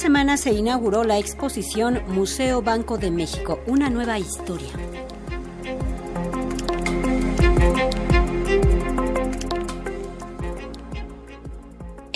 semana se inauguró la exposición Museo Banco de México, una nueva historia.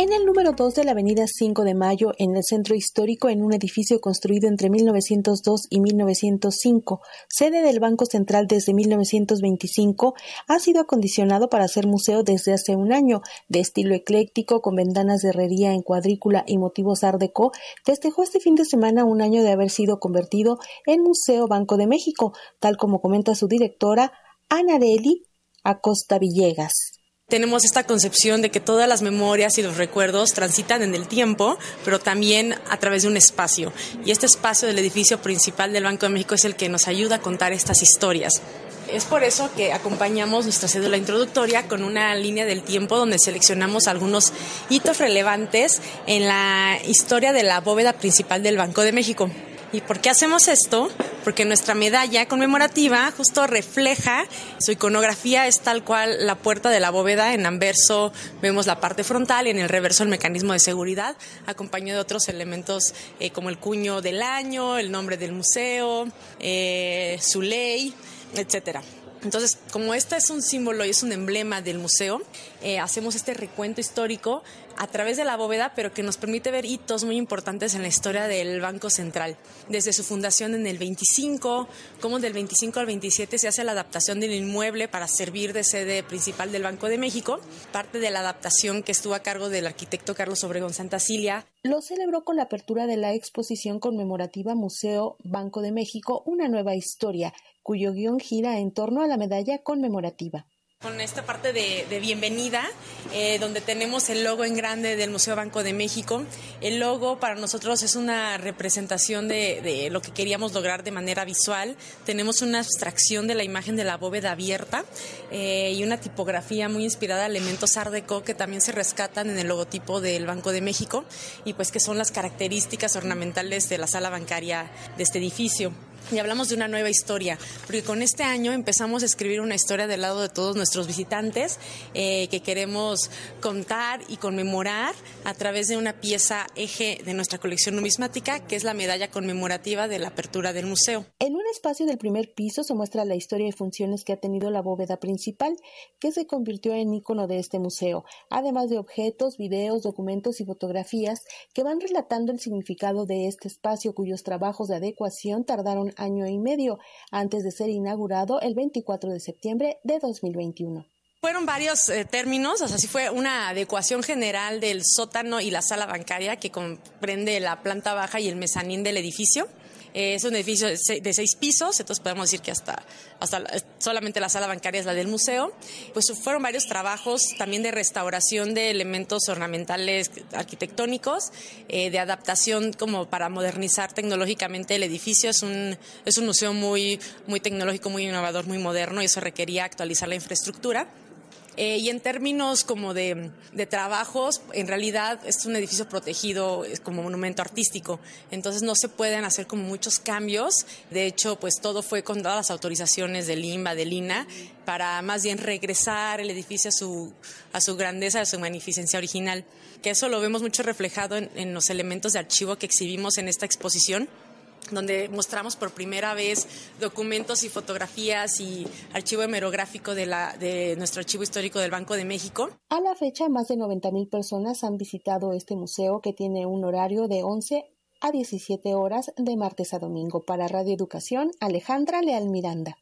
En el número 2 de la avenida 5 de Mayo, en el centro histórico, en un edificio construido entre 1902 y 1905, sede del Banco Central desde 1925, ha sido acondicionado para ser museo desde hace un año, de estilo ecléctico, con ventanas de herrería en cuadrícula y motivos art déco, festejó este fin de semana un año de haber sido convertido en Museo Banco de México, tal como comenta su directora, Anareli Acosta Villegas tenemos esta concepción de que todas las memorias y los recuerdos transitan en el tiempo, pero también a través de un espacio. Y este espacio del edificio principal del Banco de México es el que nos ayuda a contar estas historias. Es por eso que acompañamos nuestra cédula introductoria con una línea del tiempo donde seleccionamos algunos hitos relevantes en la historia de la bóveda principal del Banco de México. ¿Y por qué hacemos esto? Porque nuestra medalla conmemorativa justo refleja, su iconografía es tal cual la puerta de la bóveda, en anverso vemos la parte frontal y en el reverso el mecanismo de seguridad, acompañado de otros elementos eh, como el cuño del año, el nombre del museo, eh, su ley, etcétera. Entonces, como este es un símbolo y es un emblema del museo, eh, hacemos este recuento histórico a través de la bóveda, pero que nos permite ver hitos muy importantes en la historia del Banco Central. Desde su fundación en el 25, como del 25 al 27 se hace la adaptación del inmueble para servir de sede principal del Banco de México, parte de la adaptación que estuvo a cargo del arquitecto Carlos Obregón Cilia. Lo celebró con la apertura de la exposición conmemorativa Museo Banco de México, una nueva historia, cuyo guion gira en torno a la medalla conmemorativa con esta parte de, bienvenida, eh, donde tenemos el logo en grande del Museo Banco de México. El logo para nosotros es una representación de, lo que queríamos lograr de manera visual. Tenemos una abstracción de la imagen de la bóveda abierta eh, y una tipografía muy inspirada a elementos Art Deco que también se rescatan en el logotipo del Banco de México y pues que son las características ornamentales de la sala bancaria de este edificio y hablamos de una nueva historia, porque con este año empezamos a escribir una historia del lado de todos nuestros visitantes eh, que queremos contar y conmemorar a través de una pieza eje de nuestra colección numismática, que es la medalla conmemorativa de la apertura del museo. En un espacio del primer piso se muestra la historia y funciones que ha tenido la bóveda principal, que se convirtió en icono de este museo, además de objetos, videos, documentos y fotografías que van relatando el significado de este espacio cuyos trabajos de adecuación tardaron año y medio antes de ser inaugurado el 24 de septiembre de 2021. Fueron varios eh, términos, o fue una adecuación general del sótano y la sala bancaria que comprende la planta baja y el mezanín del edificio. Eh, es un edificio de seis, pisos, entonces podemos decir que hasta, hasta solamente la sala bancaria es la del museo. Pues fueron varios trabajos también de restauración de elementos ornamentales arquitectónicos, eh, de adaptación como para modernizar tecnológicamente el edificio. Es un, es un museo muy, muy tecnológico, muy innovador, muy moderno y eso requería actualizar la infraestructura. Eh, y en términos como de, trabajos, en realidad es un edificio protegido como monumento artístico, entonces no se pueden hacer como muchos cambios. De hecho, pues todo fue con todas las autorizaciones del IMBA, del INA, para más bien regresar el edificio a su, a su grandeza, a su magnificencia original. Que eso lo vemos mucho reflejado en los elementos de archivo que exhibimos en esta exposición donde mostramos por primera vez documentos y fotografías y archivo hemerográfico de, la, de nuestro archivo histórico del Banco de México. A la fecha, más de 90.000 personas han visitado este museo que tiene un horario de 11 a 17 horas de martes a domingo. Para Radio Educación, Alejandra Leal Miranda.